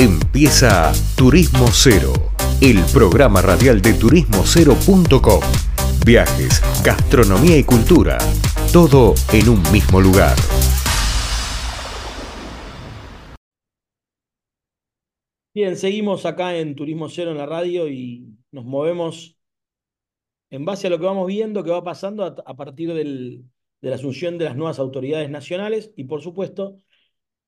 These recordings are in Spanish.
Empieza Turismo Cero, el programa radial de turismocero.com. Viajes, gastronomía y cultura, todo en un mismo lugar. Bien, seguimos acá en Turismo Cero en la radio y nos movemos en base a lo que vamos viendo que va pasando a, partir de la asunción de las nuevas autoridades nacionales y, por supuesto,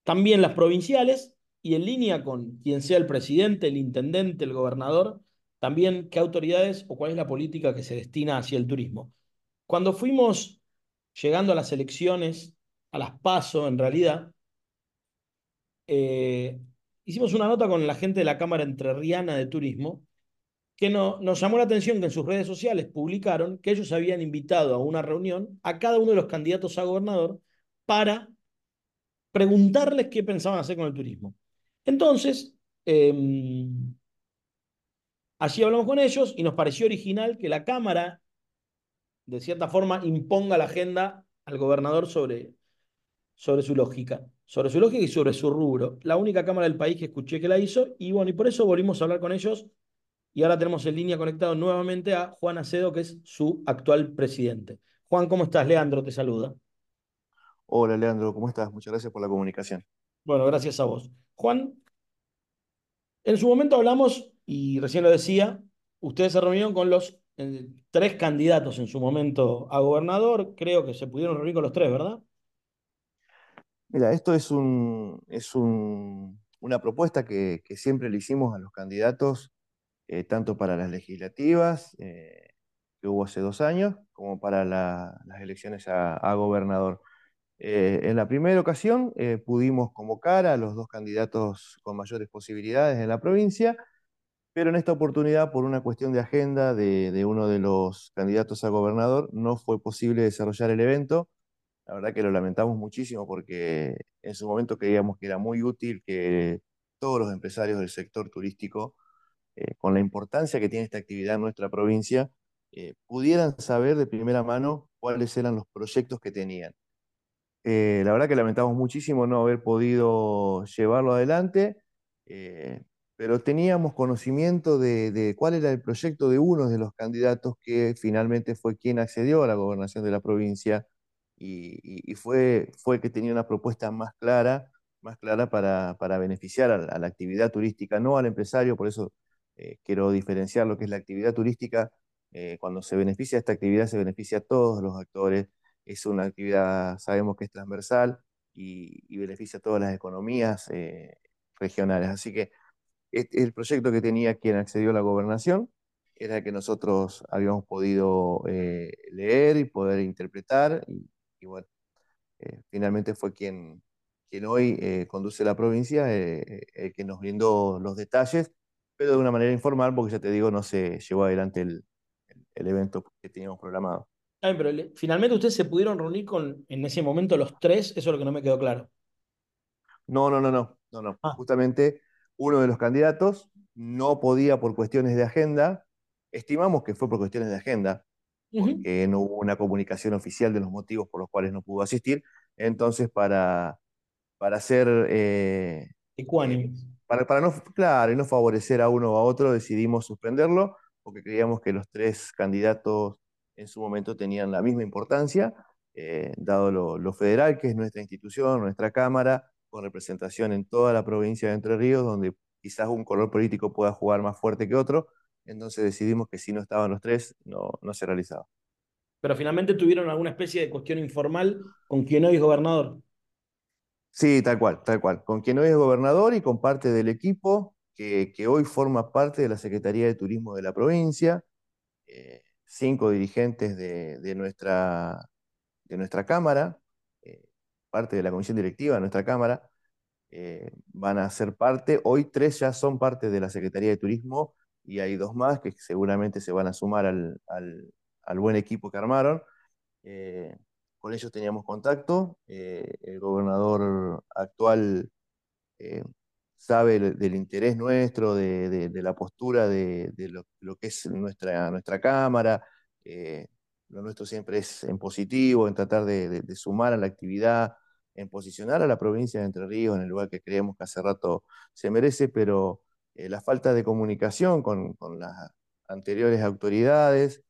también las provinciales y en línea con quien sea el presidente, el intendente, el gobernador, también qué autoridades o cuál es la política que se destina hacia el turismo. Cuando fuimos llegando a las elecciones, a las PASO en realidad, eh, hicimos una nota con la gente de la Cámara Entrerriana de Turismo que no, nos llamó la atención que en sus redes sociales publicaron que ellos habían invitado a una reunión a cada uno de los candidatos a gobernador para preguntarles qué pensaban hacer con el turismo. Entonces, eh, allí hablamos con ellos y nos pareció original que la Cámara, de cierta forma, imponga la agenda al gobernador sobre, sobre su lógica, sobre su lógica y sobre su rubro. La única Cámara del país que escuché que la hizo y bueno, y por eso volvimos a hablar con ellos y ahora tenemos en línea conectado nuevamente a Juan Acedo, que es su actual presidente. Juan, ¿cómo estás? Leandro te saluda. Hola Leandro, ¿cómo estás? Muchas gracias por la comunicación. Bueno, gracias a vos. Juan, en su momento hablamos, y recién lo decía, ustedes se reunieron con los eh, tres candidatos en su momento a gobernador, creo que se pudieron reunir con los tres, ¿verdad? Mira, esto es, un, es un, una propuesta que, que siempre le hicimos a los candidatos eh, tanto para las legislativas eh, que hubo hace dos años, como para las elecciones a, gobernador. Eh, en la primera ocasión pudimos convocar a los dos candidatos con mayores posibilidades en la provincia, pero en esta oportunidad, por una cuestión de agenda de, uno de los candidatos a gobernador, no fue posible desarrollar el evento. La verdad que lo lamentamos muchísimo porque en su momento creíamos que era muy útil que todos los empresarios del sector turístico eh, con la importancia que tiene esta actividad en nuestra provincia, eh, pudieran saber de primera mano cuáles eran los proyectos que tenían. Eh, la verdad que lamentamos muchísimo no haber podido llevarlo adelante, pero teníamos conocimiento de, cuál era el proyecto de uno de los candidatos que finalmente fue quien accedió a la gobernación de la provincia y, fue, fue que tenía una propuesta más clara, más clara para, beneficiar a la actividad turística, no al empresario, por eso eh, quiero diferenciar lo que es la actividad turística. Eh, cuando se beneficia esta actividad, se beneficia a todos los actores. Es una actividad, sabemos que es transversal y, beneficia a todas las economías eh, regionales. Así que el proyecto que tenía quien accedió a la gobernación era el que nosotros habíamos podido leer y poder interpretar. Y, bueno, finalmente fue quien, quien hoy conduce la provincia, el que nos brindó los detalles pero de una manera informal, porque ya te digo, no se llevó adelante el, evento que teníamos programado. Pero finalmente ustedes se pudieron reunir con, en ese momento, los tres, eso es lo que no me quedó claro. No, no, no, no, no, no. Ah. Justamente uno de los candidatos no podía por cuestiones de agenda, estimamos que fue por cuestiones de agenda, porque no hubo una comunicación oficial de los motivos por los cuales no pudo asistir, entonces para, para hacer... Eh, para, no, claro, y no favorecer a uno o a otro, decidimos suspenderlo porque creíamos que los tres candidatos en su momento tenían la misma importancia, eh, dado lo, federal, que es nuestra institución, nuestra Cámara, con representación en toda la provincia de Entre Ríos, donde quizás un color político pueda jugar más fuerte que otro. Entonces decidimos que si no estaban los tres, no, no se realizaba. Pero finalmente tuvieron alguna especie de cuestión informal con quien hoy es gobernador. Sí, tal cual, tal cual. Con quien hoy es gobernador y con parte del equipo que, hoy forma parte de la Secretaría de Turismo de la provincia, eh, cinco dirigentes de, nuestra, de nuestra Cámara, eh, parte de la comisión directiva de nuestra Cámara, eh, van a ser parte, hoy tres ya son parte de la Secretaría de Turismo y hay dos más que seguramente se van a sumar al, al buen equipo que armaron con ellos teníamos contacto. Eh, el gobernador actual sabe del, interés nuestro, de, la postura de, lo, que es nuestra, nuestra Cámara. Eh, lo nuestro siempre es en positivo, en tratar de, sumar a la actividad, en posicionar a la provincia de Entre Ríos en el lugar que creemos que hace rato se merece, pero eh, la falta de comunicación con, con las anteriores autoridades,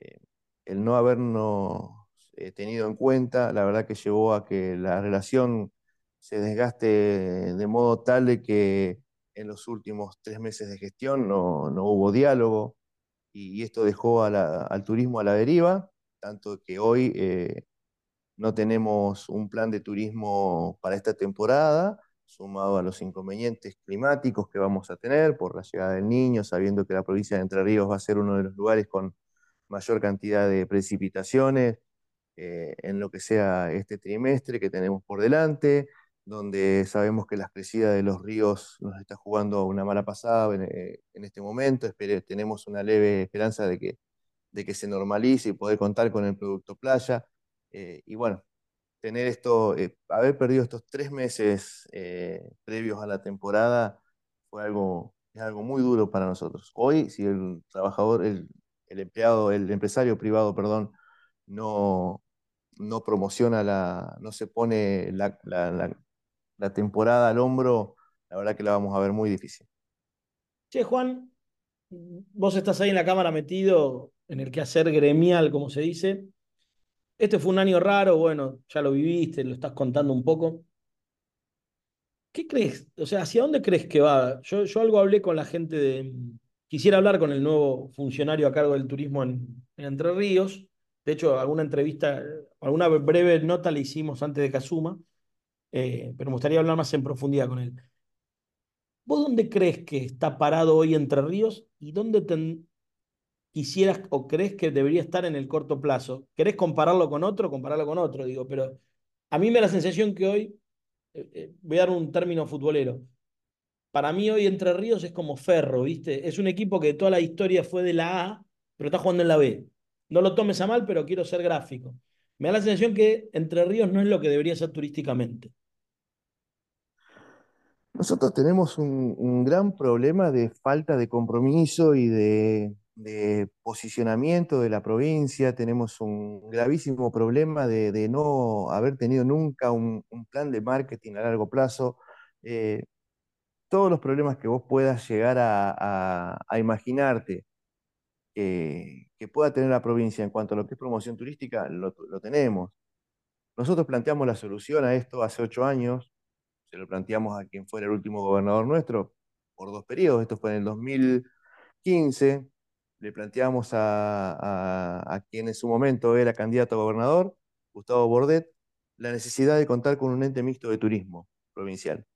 eh, el no habernos eh, tenido en cuenta, la verdad que llevó a que la relación se desgaste de modo tal de que en los últimos tres meses de gestión no, no hubo diálogo y, esto dejó al turismo a la deriva, tanto que hoy no tenemos un plan de turismo para esta temporada, sumado a los inconvenientes climáticos que vamos a tener por la llegada del niño, sabiendo que la provincia de Entre Ríos va a ser uno de los lugares con mayor cantidad de precipitaciones eh, en lo que sea este trimestre que tenemos por delante, donde sabemos que la crecida de los ríos nos está jugando una mala pasada en, eh, este momento, tenemos una leve esperanza de que, de que se normalice y poder contar con el producto playa. Eh, y bueno, tener esto, eh, haber perdido estos tres meses previos a la temporada fue algo, es algo muy duro para nosotros. Hoy, si el trabajador, el, empleado, el empresario privado, perdón, no, no promociona la, no se pone la temporada al hombro, la verdad que la vamos a ver muy difícil. Che, Juan, vos estás ahí en la cámara metido en el quehacer gremial, como se dice. Este fue un año raro, bueno, ya lo viviste, lo estás contando un poco. ¿Qué crees? O sea, ¿hacia dónde crees que va? Yo, yo algo hablé con la gente de... Quisiera hablar con el nuevo funcionario a cargo del turismo en, Entre Ríos. De hecho, alguna entrevista, alguna breve nota le hicimos antes de Casuma, eh, pero me gustaría hablar más en profundidad con él. ¿Vos dónde crees que está parado hoy Entre Ríos y dónde quisieras o crees que debería estar en el corto plazo? ¿Querés compararlo con otro? Compararlo con otro, digo, pero a mí me da la sensación que hoy, eh, eh, voy a dar un término futbolero, para mí hoy Entre Ríos es como Ferro, ¿viste? Es un equipo que toda la historia fue de la A, pero está jugando en la B. No lo tomes a mal, pero quiero ser gráfico. Me da la sensación que Entre Ríos no es lo que debería ser turísticamente. Nosotros tenemos un gran problema de falta de compromiso y de, posicionamiento de la provincia, tenemos un gravísimo problema de, no haber tenido nunca un, plan de marketing a largo plazo. Eh, todos los problemas que vos puedas llegar a, imaginarte que pueda tener la provincia en cuanto a lo que es promoción turística, lo, tenemos. Nosotros planteamos la solución a esto hace ocho años, se lo planteamos a quien fuera el último gobernador nuestro por dos periodos, esto fue en el 2015, le planteamos a, quien en su momento era candidato a gobernador, Gustavo Bordet, la necesidad de contar con un ente mixto de turismo provincial.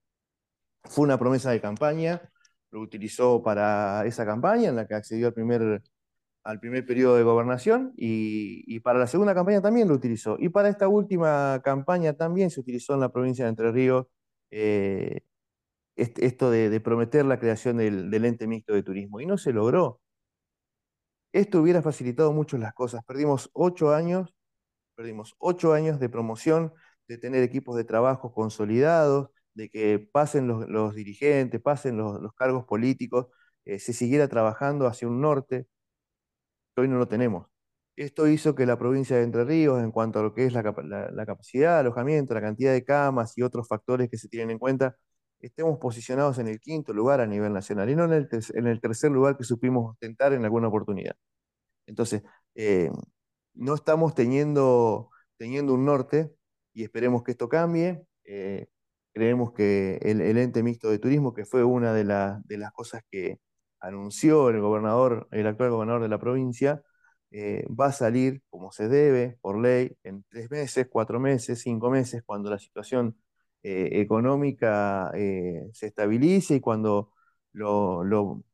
Fue una promesa de campaña, lo utilizó para esa campaña en la que accedió al primer, al primer periodo de gobernación y, para la segunda campaña también lo utilizó. Y para esta última campaña también se utilizó en la provincia de Entre Ríos eh, esto de, prometer la creación del, ente mixto de turismo y no se logró. Esto hubiera facilitado mucho las cosas. Perdimos ocho años, perdimos ocho años de promoción, de tener equipos de trabajo consolidados, de que pasen los, dirigentes, pasen los, cargos políticos, eh, se siguiera trabajando hacia un norte, hoy no lo tenemos. Esto hizo que la provincia de Entre Ríos, en cuanto a lo que es la, capacidad de alojamiento, la cantidad de camas y otros factores que se tienen en cuenta, estemos posicionados en el quinto lugar a nivel nacional y no en el, tercer lugar que supimos ostentar en alguna oportunidad. Entonces, eh, no estamos teniendo, teniendo un norte y esperemos que esto cambie. Eh, creemos que el, ente mixto de turismo, que fue una de, de, las cosas que anunció el gobernador, el actual gobernador de la provincia, eh, va a salir como se debe, por ley, en tres meses, cuatro meses, cinco meses, cuando la situación eh, económica eh, se estabilice y cuando lo,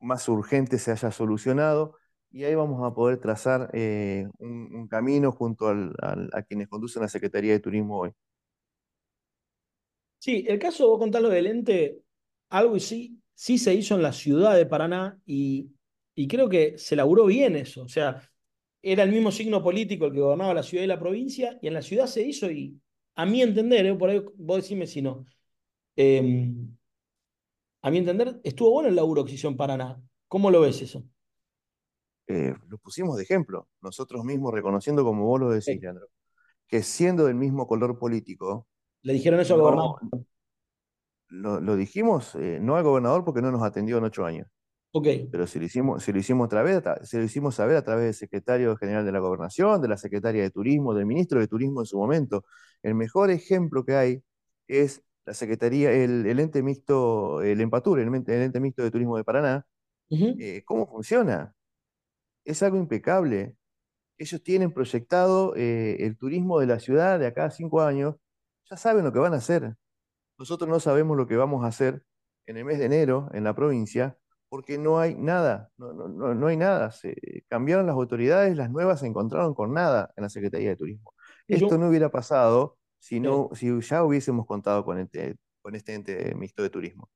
más urgente se haya solucionado. Y ahí vamos a poder trazar un, camino junto a quienes conducen la Secretaría de Turismo hoy. Sí, el caso, vos contás lo del ente, algo y sí, sí se hizo en la ciudad de Paraná y, y creo que se laburó bien eso. O sea, era el mismo signo político el que gobernaba la ciudad y la provincia, y en la ciudad se hizo y, a mi entender, eh, por ahí vos decime si no, em, a mi entender, estuvo bueno el laburo que se hizo en Paraná. ¿Cómo lo ves eso? Eh, lo pusimos de ejemplo, nosotros mismos reconociendo, como vos lo decís, Leandro, que siendo del mismo color político, ¿Le dijeron eso al gobernador? lo, lo dijimos, eh, no al gobernador porque no nos atendió en ocho años, Ok. pero si lo hicimos, si lo hicimos otra vez, se lo hicimos saber a través del secretario general de la Gobernación, de la secretaria de Turismo, del ministro de Turismo en su momento. El mejor ejemplo que hay es la Secretaría, el, el ente mixto, el Empatur, el, ente el ente mixto de Turismo de Paraná. Eh, ¿cómo funciona? Es algo impecable. Ellos tienen proyectado eh, el turismo de la ciudad de acá a cinco años, ya saben lo que van a hacer. Nosotros no sabemos lo que vamos a hacer en el mes de enero en la provincia porque no hay nada, no, no- no- hay nada. Se cambiaron las autoridades, las nuevas se encontraron con nada en la Secretaría de Turismo. Esto yo- no hubiera pasado si, no, si ya hubiésemos contado con este, con este ente mixto de turismo.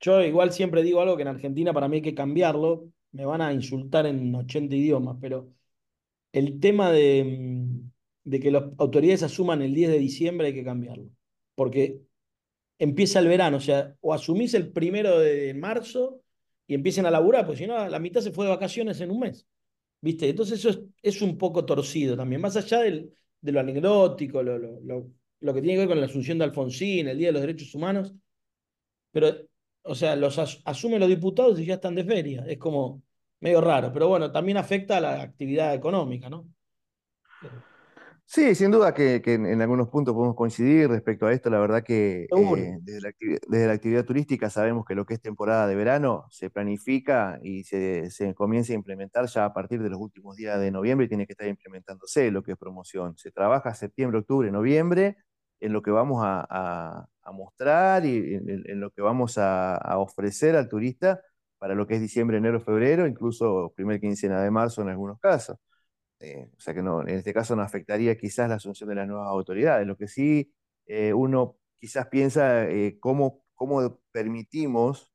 Yo igual siempre digo algo que en Argentina para mí hay que cambiarlo. Me van a insultar en 80 idiomas, pero el tema de, mm, de que las autoridades asuman el 10 de diciembre hay que cambiarlo. Porque empieza el verano, o sea, o asumís el primero de marzo y empiecen a laburar, porque si no, la mitad se fue de vacaciones en un mes. ¿Viste? Entonces eso es, un poco torcido también, más allá del, de lo anecdótico, lo, lo, lo, lo que tiene que ver con la asunción de Alfonsín, el Día de los Derechos Humanos, pero, o sea, los as- asumen los diputados y ya están de feria. Es como medio raro, pero bueno, también afecta a la actividad económica, ¿no? Sí, sin duda que, que en, en algunos puntos podemos coincidir respecto a esto. La verdad que eh, desde la, desde la actividad turística sabemos que lo que es temporada de verano se planifica y se, se comienza a implementar ya a partir de los últimos días de noviembre y tiene que estar implementándose lo que es promoción. Se trabaja septiembre, octubre, noviembre en lo que vamos a, a- a mostrar y en, en- en lo que vamos a, a ofrecer al turista para lo que es diciembre, enero, febrero, incluso primer quincena de marzo en algunos casos. Eh, o sea que no, en este caso no afectaría quizás la asunción de las nuevas autoridades. Lo que sí eh, uno quizás piensa eh, cómo, cómo permitimos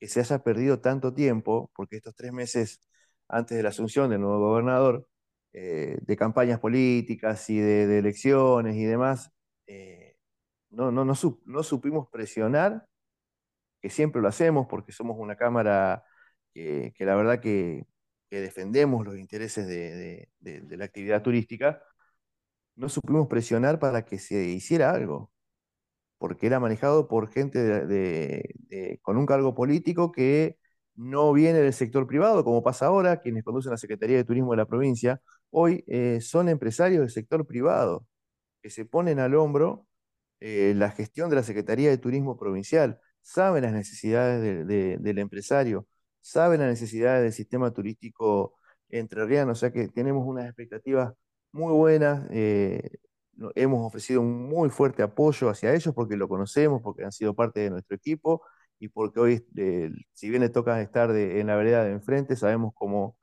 que se haya perdido tanto tiempo, porque estos tres meses antes de la asunción del nuevo gobernador, eh, de campañas políticas y de, elecciones y demás, no, no, no, sup- no supimos presionar, que siempre lo hacemos porque somos una cámara que la verdad que, que defendemos los intereses de, la actividad turística, no supimos presionar para que se hiciera algo, porque era manejado por gente con un cargo político que no viene del sector privado, como pasa ahora, quienes conducen la Secretaría de Turismo de la provincia, hoy eh, son empresarios del sector privado, que se ponen al hombro eh, la gestión de la Secretaría de Turismo Provincial, saben las necesidades de- de- del empresario, saben las necesidades del sistema turístico entrerriano, o sea que tenemos unas expectativas muy buenas, eh, hemos ofrecido un muy fuerte apoyo hacia ellos porque lo conocemos, porque han sido parte de nuestro equipo y porque hoy, eh, si bien le toca estar de- en la vereda de enfrente, sabemos cómo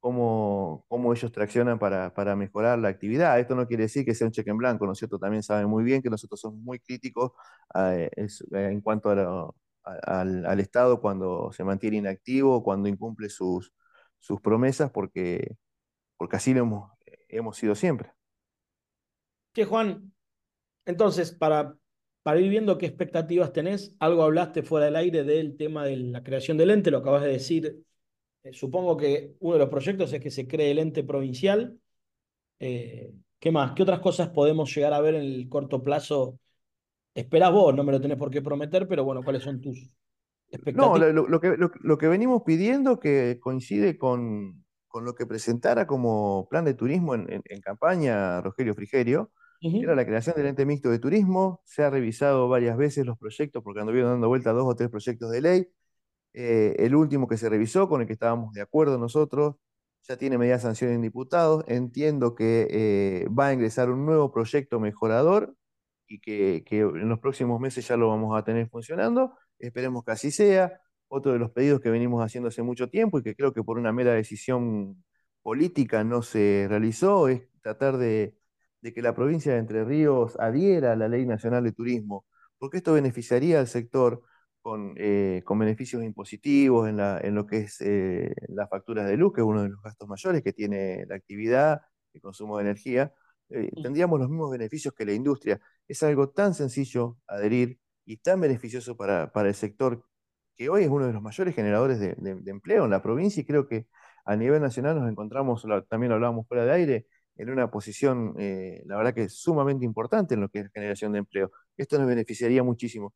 cómo, cómo ellos traccionan para, para mejorar la actividad. Esto no quiere decir que sea un cheque en blanco, ¿no es cierto? También saben muy bien que nosotros somos muy críticos eh, eh, en cuanto a lo- al, al Estado cuando se mantiene inactivo, cuando incumple sus, sus promesas, porque, porque así lo hemos, hemos sido siempre. Che, Juan, entonces, para, para ir viendo qué expectativas tenés, algo hablaste fuera del aire del tema de la creación del ente, lo acabas de decir. Eh, supongo que uno de los proyectos es que se cree el ente provincial. Eh, ¿qué más? ¿Qué otras cosas podemos llegar a ver en el corto plazo? Esperás vos, no me lo tenés por qué prometer, pero bueno, ¿cuáles son tus No, expectativas? lo, lo- lo que, lo, lo que venimos pidiendo que coincide con, con lo que presentara como plan de turismo en, en- en campaña Rogelio Frigerio, era la creación del ente mixto de turismo. Se ha revisado varias veces los proyectos porque anduvieron dando vuelta dos o tres proyectos de ley. Eh, el último que se revisó, con el que estábamos de acuerdo nosotros, ya tiene media sanción en diputados. Entiendo que eh, va a ingresar un nuevo proyecto mejorador y que, que en los próximos meses ya lo vamos a tener funcionando. Esperemos que así sea. Otro de los pedidos que venimos haciendo hace mucho tiempo y que creo que por una mera decisión política no se realizó es tratar de, de que la provincia de Entre Ríos adhiera a la Ley Nacional de Turismo, porque esto beneficiaría al sector con, eh, con beneficios impositivos en, la- en lo que es eh, las facturas de luz, que es uno de los gastos mayores que tiene la actividad, el consumo de energía. Eh, tendríamos los mismos beneficios que la industria. Es algo tan sencillo adherir y tan beneficioso para, para el sector que hoy es uno de los mayores generadores de, empleo en la provincia y creo que a nivel nacional nos encontramos, también lo hablábamos fuera de aire, en una posición, eh, la verdad que sumamente importante en lo que es generación de empleo. Esto nos beneficiaría muchísimo.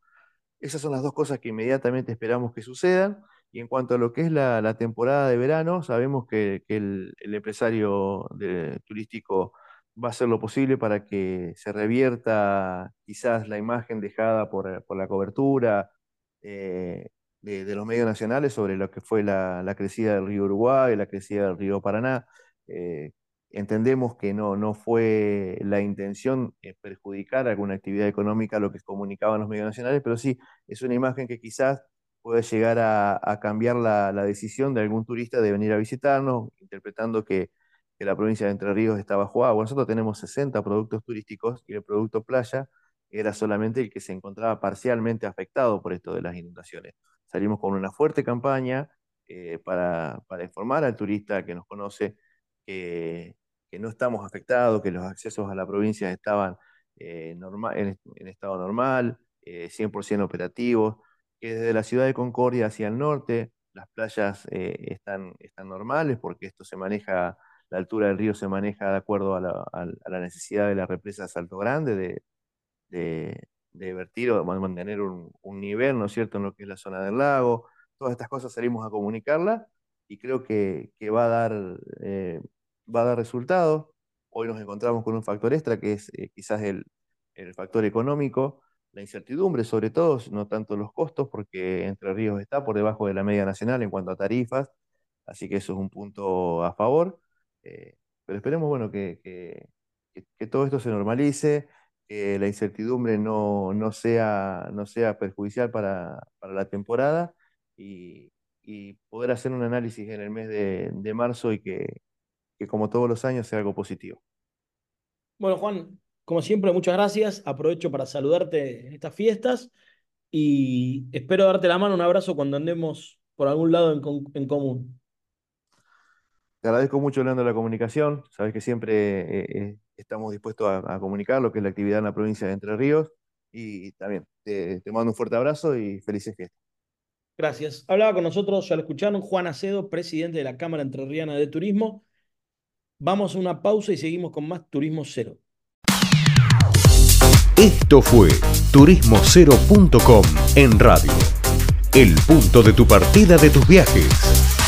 Esas son las dos cosas que inmediatamente esperamos que sucedan. Y en cuanto a lo que es la, temporada de verano, sabemos que, el, empresario turístico va a hacer lo posible para que se revierta quizás la imagen dejada por, la cobertura eh, de, los medios nacionales sobre lo que fue la, crecida del río Uruguay, la crecida del río Paraná. Eh, entendemos que no, no fue la intención eh, perjudicar alguna actividad económica lo que comunicaban los medios nacionales, pero sí es una imagen que quizás puede llegar a, cambiar la, decisión de algún turista de venir a visitarnos, interpretando que, la provincia de Entre Ríos estaba jugada. nosotros tenemos 60 productos turísticos y el producto playa era solamente el que se encontraba parcialmente afectado por esto de las inundaciones. Salimos con una fuerte campaña eh, para, informar al turista que nos conoce que, no estamos afectados, que los accesos a la provincia estaban eh, en, estado normal, 100% eh, operativos que desde la ciudad de Concordia hacia el norte las playas eh, están, están normales porque esto se maneja, la altura del río se maneja de acuerdo a la, necesidad de la represa Salto Grande de, de, vertir o mantener un, nivel, ¿no es cierto?, en lo que es la zona del lago. Todas estas cosas salimos a comunicarla y creo que, va, a dar, eh, va a dar resultados. Hoy nos encontramos con un factor extra que es eh, quizás el, el factor económico la incertidumbre, sobre todo, no tanto los costos, porque Entre Ríos está por debajo de la media nacional en cuanto a tarifas, así que eso es un punto a favor. Eh, pero esperemos bueno, que, que, todo esto se normalice, que la incertidumbre no, no, sea, no sea perjudicial para, para la temporada y, y, poder hacer un análisis en el mes de, de marzo y que, que como todos los años sea algo positivo. Bueno, Juan, como siempre, muchas gracias. Aprovecho para saludarte en estas fiestas y espero darte la mano, un abrazo cuando andemos por algún lado en, común. Te agradezco mucho, Leandro, la comunicación. Sabes que siempre eh, eh, estamos dispuestos a, comunicar lo que es la actividad en la provincia de Entre Ríos. Y también te, te mando un fuerte abrazo y felices fiestas. Gracias. Hablaba con nosotros, ya lo escucharon, Juan Acedo, presidente de la Cámara Entrerriana de Turismo. Vamos a una pausa y seguimos con más Turismo Cero. Esto fue turismocero.com en radio. El punto de tu partida de tus viajes.